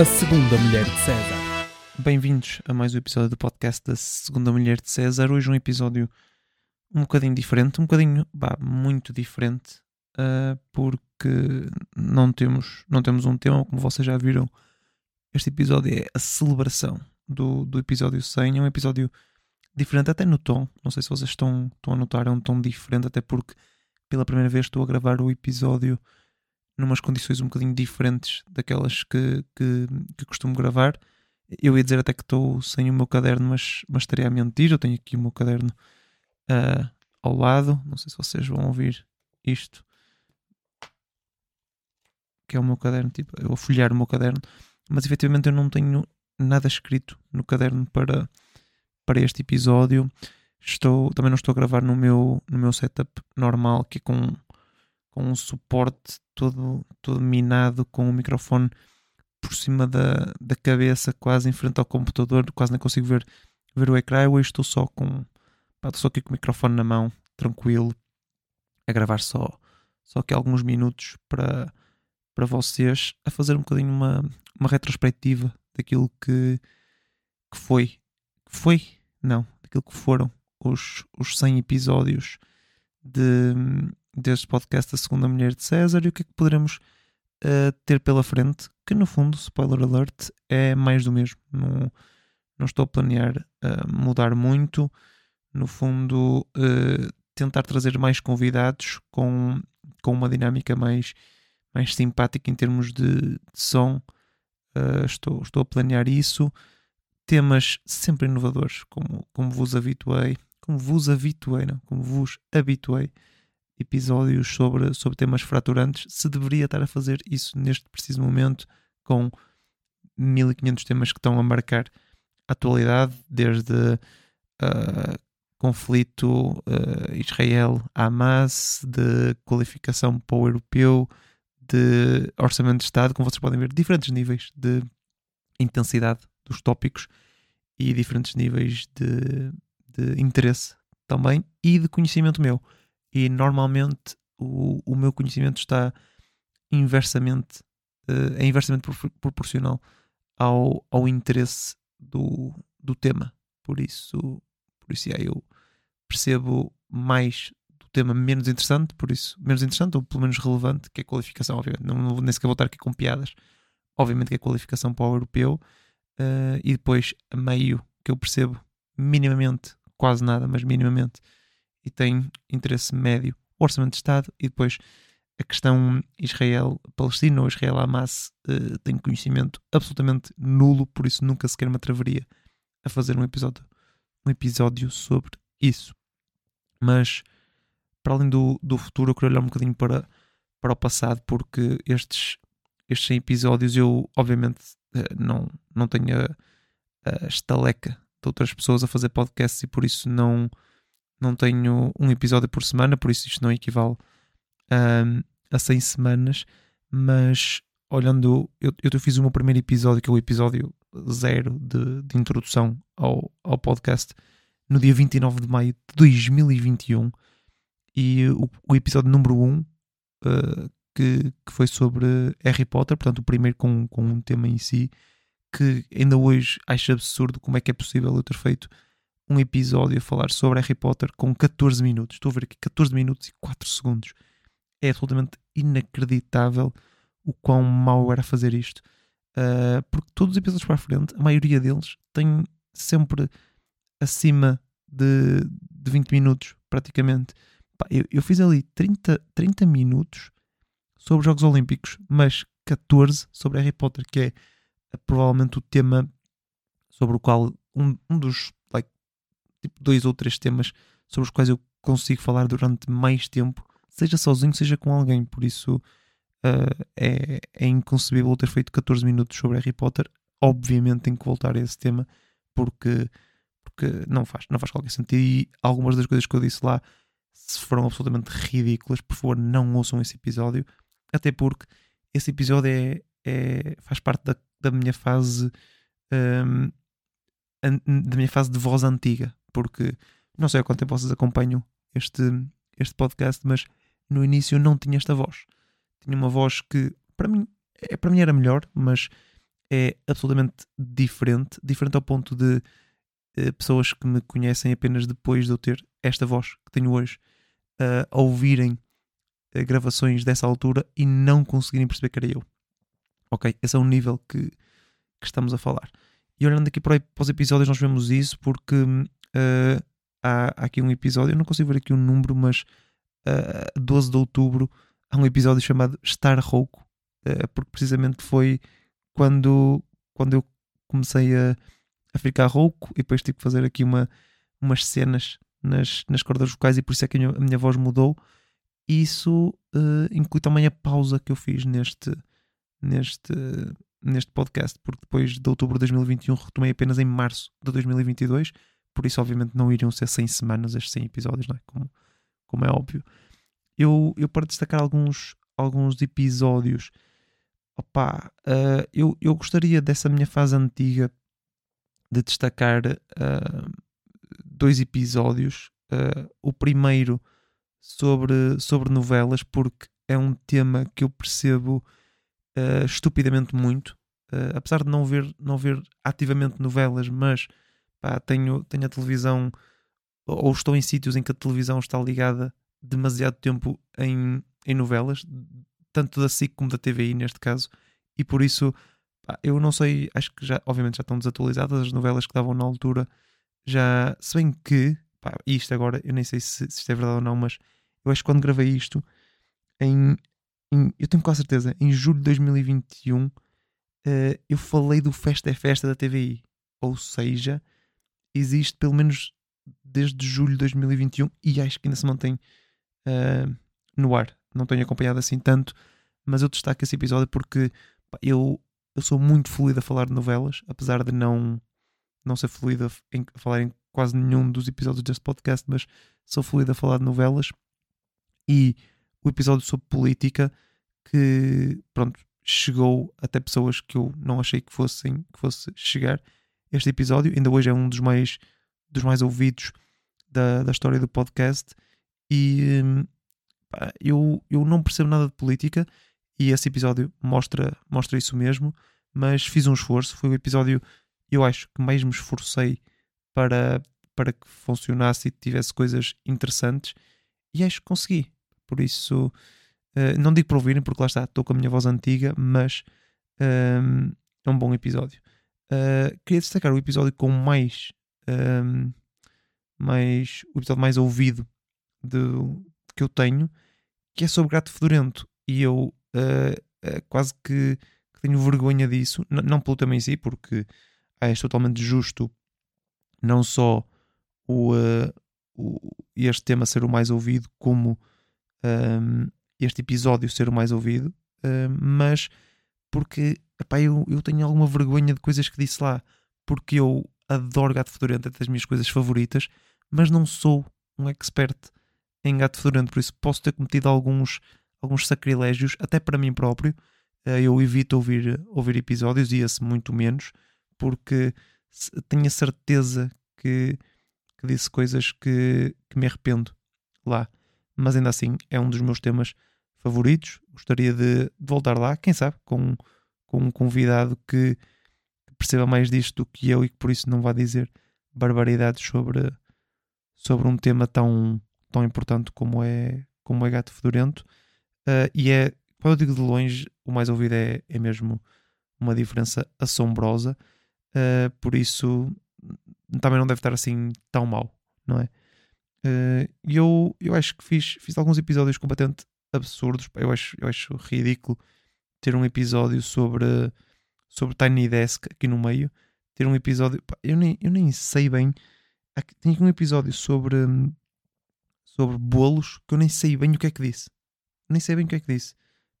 A Segunda Mulher de César. Bem-vindos a mais um episódio do podcast da Segunda Mulher de César. Hoje um episódio um bocadinho diferente, um bocadinho, bah, muito diferente, uh, porque não temos, não temos um tema, como vocês já viram. Este episódio é a celebração do, do episódio 100. É um episódio diferente, até no tom. Não sei se vocês estão, estão a notar, é um tom diferente, até porque pela primeira vez estou a gravar o episódio numas condições um bocadinho diferentes daquelas que, que, que costumo gravar. Eu ia dizer até que estou sem o meu caderno, mas, mas estaria a mentir. Eu tenho aqui o meu caderno uh, ao lado. Não sei se vocês vão ouvir isto. Que é o meu caderno, tipo, eu vou folhear o meu caderno. Mas efetivamente eu não tenho nada escrito no caderno para, para este episódio. Estou, também não estou a gravar no meu, no meu setup normal, que é com com um suporte todo, todo minado, com o microfone por cima da, da cabeça, quase em frente ao computador, quase não consigo ver, ver o ecrã. Hoje estou só com, pá, estou só aqui com o microfone na mão, tranquilo, a gravar só, só aqui alguns minutos para, para vocês, a fazer um bocadinho uma, uma retrospectiva daquilo que, que foi, foi, não, daquilo que foram os, os 100 episódios de, deste podcast A Segunda Mulher de César e o que é que poderemos uh, ter pela frente, que no fundo, spoiler alert, é mais do mesmo. Não, não estou a planear uh, mudar muito. No fundo, uh, tentar trazer mais convidados com, com uma dinâmica mais, mais simpática em termos de, de som. estou, estou a planear isso. Temas sempre inovadores, como, como vos habituei. Como vos habituei, não? Como vos habituei episódios sobre, sobre temas fraturantes, se deveria estar a fazer isso neste preciso momento com 1500 temas que estão a marcar a atualidade, desde uh, conflito uh, Israel-Hamas, de qualificação para o europeu, de orçamento de Estado, como vocês podem ver, diferentes níveis de intensidade dos tópicos e diferentes níveis de, de interesse também e de conhecimento meu e normalmente o, o meu conhecimento está inversamente uh, é inversamente proporcional ao, ao interesse do, do tema. Por isso por isso yeah, eu percebo mais do tema menos interessante por isso menos interessante ou pelo menos relevante que é a qualificação obviamente. Não, não nem sequer vou estar aqui com piadas. Obviamente que é a qualificação para o europeu uh, e depois a meio que eu percebo minimamente quase nada mas minimamente e tem interesse médio, o orçamento de Estado e depois a questão Israel-Palestina ou Israel-Hamas uh, tem conhecimento absolutamente nulo, por isso nunca sequer me atreveria a fazer um episódio, um episódio sobre isso. Mas para além do, do futuro, eu quero olhar um bocadinho para, para o passado, porque estes, estes 100 episódios eu, obviamente, uh, não, não tenho a, a estaleca de outras pessoas a fazer podcasts e por isso não não tenho um episódio por semana, por isso isto não equivale um, a 100 semanas, mas olhando, eu, eu fiz o meu primeiro episódio, que é o episódio zero de, de introdução ao, ao podcast, no dia 29 de maio de 2021, e o, o episódio número 1, uh, que, que foi sobre Harry Potter, portanto o primeiro com, com um tema em si, que ainda hoje acho absurdo como é que é possível eu ter feito um episódio a falar sobre Harry Potter com 14 minutos. Estou a ver aqui 14 minutos e 4 segundos. É absolutamente inacreditável o quão mau era fazer isto. Uh, porque todos os episódios para a frente, a maioria deles tem sempre acima de, de 20 minutos, praticamente. Eu, eu, fiz ali 30, 30 minutos sobre os Jogos Olímpicos, mas 14 sobre Harry Potter, que é provavelmente o tema sobre o qual um, um dos tipo dois ou três temas sobre os quais eu consigo falar durante mais tempo, seja sozinho, seja com alguém. Por isso uh, é, é inconcebível ter feito 14 minutos sobre Harry Potter. Obviamente tenho que voltar a esse tema porque, porque não, faz, não faz qualquer sentido. E algumas das coisas que eu disse lá foram absolutamente ridículas. Por favor, não ouçam esse episódio. Até porque esse episódio é, é faz parte da, da minha fase. Um, da minha fase de voz antiga, porque não sei há quanto tempo vocês acompanham este, este podcast, mas no início não tinha esta voz. Tinha uma voz que para mim, é, para mim era melhor, mas é absolutamente diferente, diferente ao ponto de uh, pessoas que me conhecem apenas depois de eu ter esta voz que tenho hoje uh, a ouvirem uh, gravações dessa altura e não conseguirem perceber que era eu. Ok? Esse é o nível que, que estamos a falar. E olhando aqui para, para os episódios, nós vemos isso porque uh, há, há, aqui um episódio, eu não consigo ver aqui um número, mas uh, 12 de outubro há um episódio chamado Estar Rouco, uh, porque precisamente foi quando, quando eu comecei a, a ficar rouco e depois tive que fazer aqui uma, umas cenas nas, nas cordas vocais e por isso é que a minha, a minha voz mudou. Isso uh, inclui também a pausa que eu fiz neste, neste, neste podcast, porque depois de outubro de 2021 retomei apenas em março de 2022, por isso, obviamente, não iriam ser 100 semanas estes 100 episódios, não é? Como, como é óbvio. Eu, eu para destacar alguns, alguns episódios, opa, uh, eu, eu gostaria dessa minha fase antiga de destacar uh, dois episódios. Uh, o primeiro sobre, sobre novelas, porque é um tema que eu percebo estupidamente muito. Apesar de não ver, não ver ativamente novelas, mas pá, tenho, tenho a televisão, ou estou em sítios em que a televisão está ligada demasiado tempo em, em novelas, tanto da SIC como da TVI neste caso, e por isso pá, eu não sei, acho que já, obviamente já estão desatualizadas as novelas que davam na altura, já, se bem que, pá, isto agora, eu nem sei se, se isto é verdade ou não, mas eu acho que quando gravei isto, em, em, eu tenho quase certeza, em julho de 2021, uh, eh, eu falei do Festa é Festa da TVI. Ou seja, existe pelo menos desde julho de 2021 e acho que ainda se mantém uh, no ar. Não tenho acompanhado assim tanto, mas eu destaco esse episódio porque pá, eu, eu sou muito fluido a falar de novelas, apesar de não, não ser fluido a, em, a falar em quase nenhum dos episódios deste podcast, mas sou fluido a falar de novelas. E o episódio sobre política que, pronto, chegou até pessoas que eu não achei que fossem que fosse chegar. Este episódio. Ainda hoje é um dos mais dos mais ouvidos da, da história do podcast. E pá, eu, eu não percebo nada de política e esse episódio mostra, mostra isso mesmo, mas fiz um esforço, foi o episódio eu acho que mais me esforcei para, para que funcionasse e tivesse coisas interessantes. E acho que consegui. Por isso, uh, não digo para ouvirem, porque lá está, estou com a minha voz antiga, mas uh, é um bom episódio. Uh, queria destacar o episódio com mais, ehm, mais o episódio mais ouvido de, que eu tenho, que é sobre Gato Fedorento. E eu eh, quase que, que, tenho vergonha disso, N não pelo tema em si, porque é totalmente justo não só o, o, este tema ser o mais ouvido, como um, este episódio ser o mais ouvido, um, mas porque epá, eu, eu tenho alguma vergonha de coisas que disse lá, porque eu adoro gato fedorento, é das minhas coisas favoritas, mas não sou um expert em gato fedorento, por isso posso ter cometido alguns, alguns sacrilégios, até para mim próprio. Uh, eu evito ouvir, ouvir episódios e esse muito menos, porque tenho a certeza que, que disse coisas que, que me arrependo lá mas ainda assim é um dos meus temas favoritos. Gostaria de, de voltar lá, quem sabe, com, com um convidado que, perceba mais disto do que eu e que por isso não vá dizer barbaridades sobre, sobre um tema tão, tão importante como é, como é Gato Fedorento. Uh, e é, quando eu digo de longe, o mais ouvido é, é mesmo uma diferença assombrosa. Uh, por isso, também não deve estar assim tão mal, não é? E eu, eu acho que fiz, fiz alguns episódios completamente absurdos. Eu acho, eu acho ridículo ter um episódio sobre, sobre Tiny Desk aqui no meio. Ter um episódio. Pá, eu, nem, eu nem sei bem. Tinha um episódio sobre, sobre bolos que eu nem sei bem o que é que disse. Nem sei bem o que é que disse.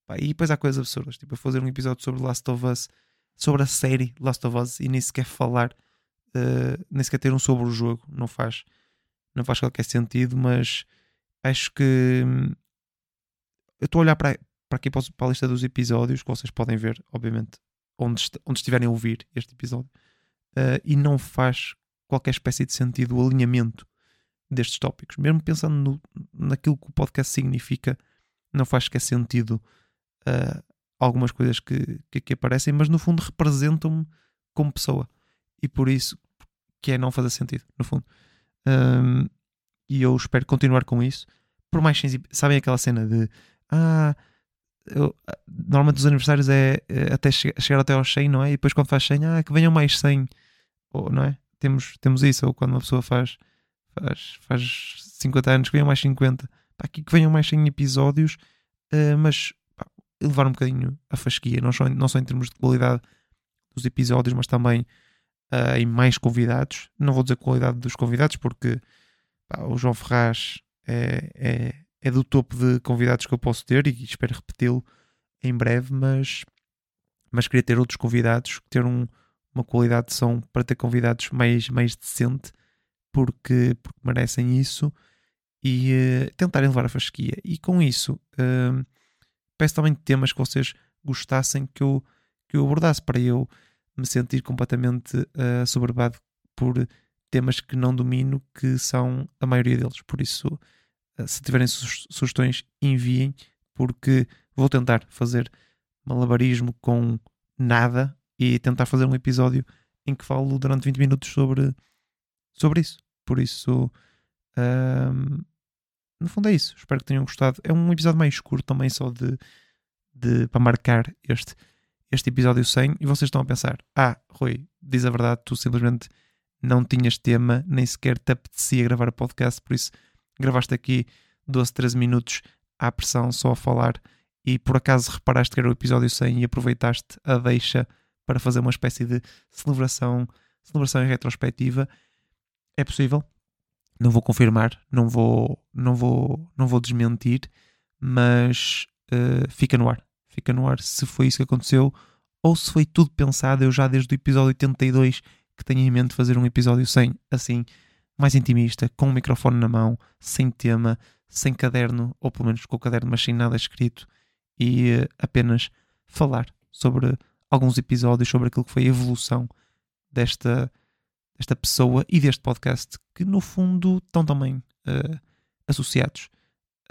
Pá, e depois há coisas absurdas. Tipo, fazer um episódio sobre Last of Us. Sobre a série Last of Us e nem sequer falar. Uh, nem sequer ter um sobre o jogo. Não faz não faz qualquer sentido, mas acho que hum, eu estou a olhar para, para aqui para a lista dos episódios que vocês podem ver, obviamente, onde, onde estiverem a ouvir este episódio, uh, e não faz qualquer espécie de sentido o alinhamento destes tópicos. Mesmo pensando no, naquilo que o podcast significa, não faz qualquer sentido uh, algumas coisas que, que aqui aparecem, mas no fundo representam-me como pessoa. E por isso que é não fazer sentido, no fundo. Um, e eu espero continuar com isso. Por mais sabem aquela cena de ah, eu, normalmente os aniversários é, é até che chegar até aos 100, não é? E depois quando faz 100, ah, que venham mais 100, ou, não é? Temos, temos isso, ou quando uma pessoa faz, faz, faz 50 anos, que venham mais 50. Pá, aqui que venham mais 100 episódios, uh, mas pá, elevar um bocadinho a fasquia, não só, não só em termos de qualidade dos episódios, mas também uh, em mais convidados. Não vou dizer qualidade dos convidados, porque pá, o João Ferraz é, é, é, do topo de convidados que eu posso ter e espero repeti-lo em breve, mas, mas queria ter outros convidados, ter um, uma qualidade de som para ter convidados mais, mais decente, porque, porque merecem isso e uh, tentarem levar a fasquia. E com isso, uh, peço também temas que vocês gostassem que eu, que eu abordasse para eu me sentir completamente uh, por temas que não domino, que são a maioria deles. Por isso, se tiverem su sugestões, enviem, porque vou tentar fazer malabarismo com nada e tentar fazer um episódio em que falo durante 20 minutos sobre, sobre isso. Por isso, no fundo é isso. Espero que tenham gostado. É um episódio mais curto também, só de, de para marcar este este episódio 100 e vocês estão a pensar: ah, Rui, diz a verdade, tu simplesmente não tinhas tema, nem sequer te apetecia gravar o podcast, por isso gravaste aqui 12, 13 minutos à pressão só a falar e por acaso reparaste que era o episódio 100 e aproveitaste a deixa para fazer uma espécie de celebração, celebração em retrospectiva. É possível. Não vou confirmar, não vou, não vou, não vou desmentir, mas uh, fica no ar fica no ar se foi isso que aconteceu ou se foi tudo pensado. Eu já desde o episódio 82 que tenho em mente fazer um episódio sem, assim, mais intimista, com o um microfone na mão, sem tema, sem caderno, ou pelo menos com o caderno, mas sem nada escrito, e uh, apenas falar sobre alguns episódios, sobre aquilo que foi a evolução desta, desta pessoa e deste podcast, que no fundo estão também uh, associados.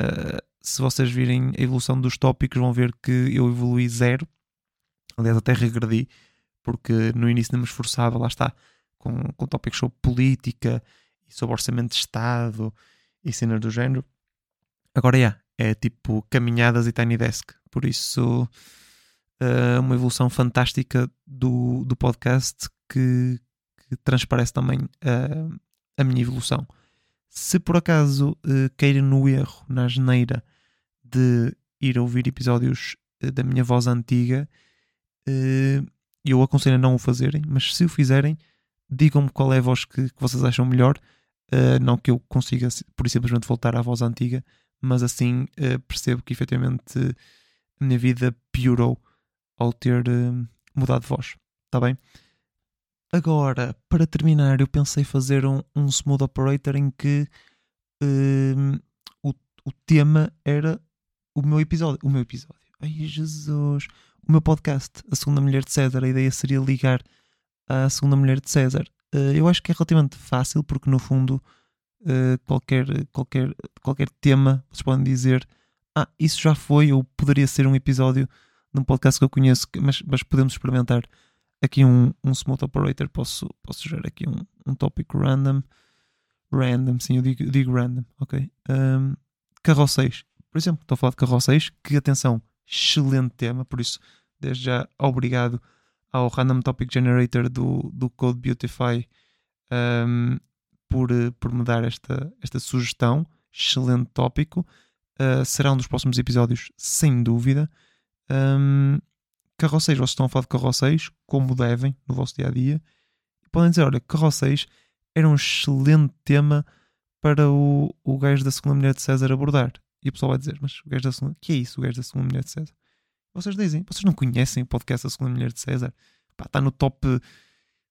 Uh, se vocês virem a evolução dos tópicos, vão ver que eu evolui zero. Aliás, até regredi, porque no início não me esforçava, lá está, com, com tópicos sobre política e sobre orçamento de Estado e cenas do género. Agora, yeah, é tipo caminhadas e tiny desk. Por isso, uh, uma evolução fantástica do, do podcast que, que transparece também uh, a minha evolução. Se por acaso uh, no erro, na geneira, de ir ouvir episódios da minha voz antiga, eu aconselho a não o fazerem, mas se o fizerem, digam-me qual é a voz que, que vocês acham melhor. Uh, não que eu consiga, por simplesmente, voltar à voz antiga, mas assim percebo que efetivamente a minha vida piorou ao ter mudado de voz. Está bem? Agora, para terminar, eu pensei fazer um, um smooth operator em que uh, o, o tema era o meu episódio. O meu episódio. Ai, Jesus. O meu podcast, A Segunda Mulher de César. A ideia seria ligar à Segunda Mulher de César. Uh, eu acho que é relativamente fácil, porque no fundo, uh, qualquer, qualquer, qualquer tema, vocês podem dizer, ah, isso já foi, ou poderia ser um episódio de um podcast que eu conheço, mas, mas podemos experimentar aqui um, um smooth operator, posso, posso gerar aqui um, um tópico random. Random, sim, eu digo, digo random, ok? Um, carroceiros. Por exemplo, estou a falar de carroceiros, que atenção, excelente tema, por isso, desde já, obrigado ao Random Topic Generator do, do Code Beautify um, por, por me dar esta, esta sugestão. Excelente tópico. Uh, será um dos próximos episódios, sem dúvida. Um, carroceiros, vocês estão a falar de carroceiros, como devem, no vosso dia a dia. Podem dizer: olha, carroceiros era um excelente tema para o, o gajo da segunda mulher de César abordar. E o pessoal vai dizer: Mas o gajo da segunda. que é isso, o gajo da segunda mulher de César? Vocês dizem: Vocês não conhecem o podcast da segunda mulher de César? Pá, está no top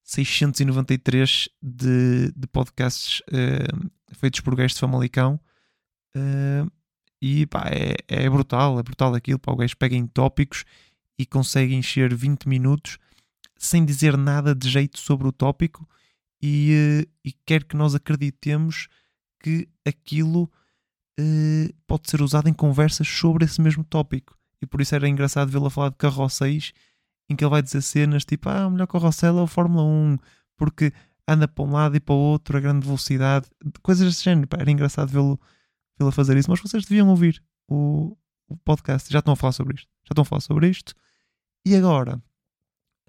693 de, de podcasts uh, feitos por gajos de Famalicão. Uh, e pá, é, é brutal, é brutal aquilo. Pá, o gajo pega em tópicos e consegue encher 20 minutos sem dizer nada de jeito sobre o tópico e, uh, e quer que nós acreditemos que aquilo uh, pode ser usado em conversas sobre esse mesmo tópico. E por isso era engraçado vê-lo a falar de carrosséis em que ele vai dizer cenas tipo: Ah, o melhor carrossel é o Fórmula 1, porque anda para um lado e para o outro a grande velocidade, coisas desse género. Era engraçado vê-lo vê fazer isso, mas vocês deviam ouvir o, o, podcast. Já estão a falar sobre isto. Já estão a falar sobre isto. E agora,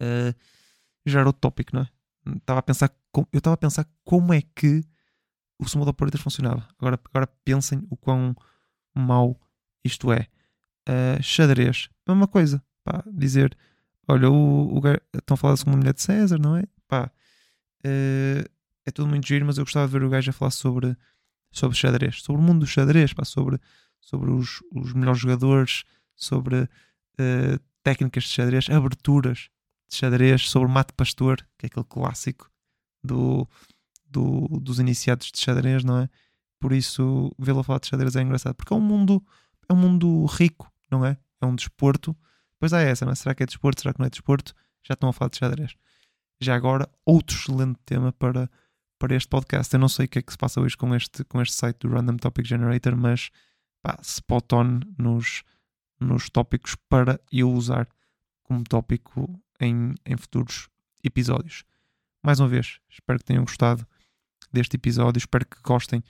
uh, já era outro tópico, não é? Estava a pensar, eu estava a pensar como é que o Smooth Operator funcionava. Agora, agora pensem o quão mau isto é. Xadrez, mesma coisa. Pá, dizer, olha, o, o, estão a falar com uma mulher de César, não é? Pá, Uh, é tudo muito giro, mas eu gostava de ver o gajo a falar sobre, sobre xadrez, sobre o mundo do xadrez, pá, sobre, sobre os, os melhores jogadores, sobre uh, técnicas de xadrez, aberturas de xadrez, sobre mate pastor, que é aquele clássico do, do, dos iniciados de xadrez, não é? Por isso, vê-lo falar de xadrez é engraçado, porque é um mundo, é um mundo rico, não é? É um desporto. Pois há essa, não é? Será que é desporto? Será que não é desporto? Já estão a falar de xadrez. Já agora, outro excelente tema para, para este podcast. Eu não sei o que é que se passa hoje com este, com este site do Random Topic Generator, mas pá, spot on nos, nos tópicos para eu usar como tópico em, em futuros episódios. Mais uma vez, espero que tenham gostado deste episódio, espero que gostem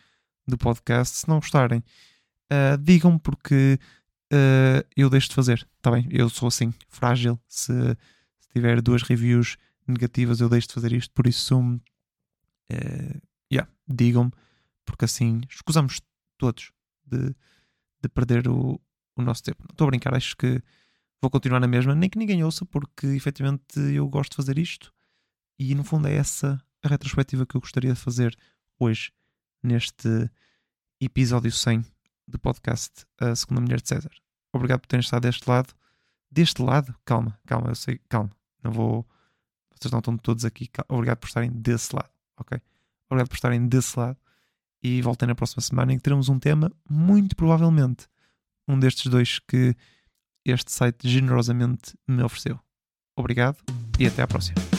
do podcast. Se não gostarem, uh, digam porque uh, eu deixo de fazer, está bem? Eu sou assim, frágil. Se, se tiver duas reviews negativas, eu deixo de fazer isto. Por isso, uh, yeah, digam-me, porque assim escusamos todos de, de perder o, o nosso tempo. Não estou a brincar, acho que vou continuar na mesma, nem que ninguém ouça, porque efetivamente eu gosto de fazer isto e no fundo é essa a retrospectiva que eu gostaria de fazer hoje, neste episódio 100 do podcast A Segunda Mulher de César. Obrigado por terem estado deste lado. Deste lado? Calma, calma, eu sei, calma. Não vou vocês não estão todos aqui. Obrigado por estarem desse lado, ok? Obrigado por estarem desse lado. E voltem na próxima semana em que teremos um tema, muito provavelmente, um destes dois que este site generosamente me ofereceu. Obrigado e até à próxima.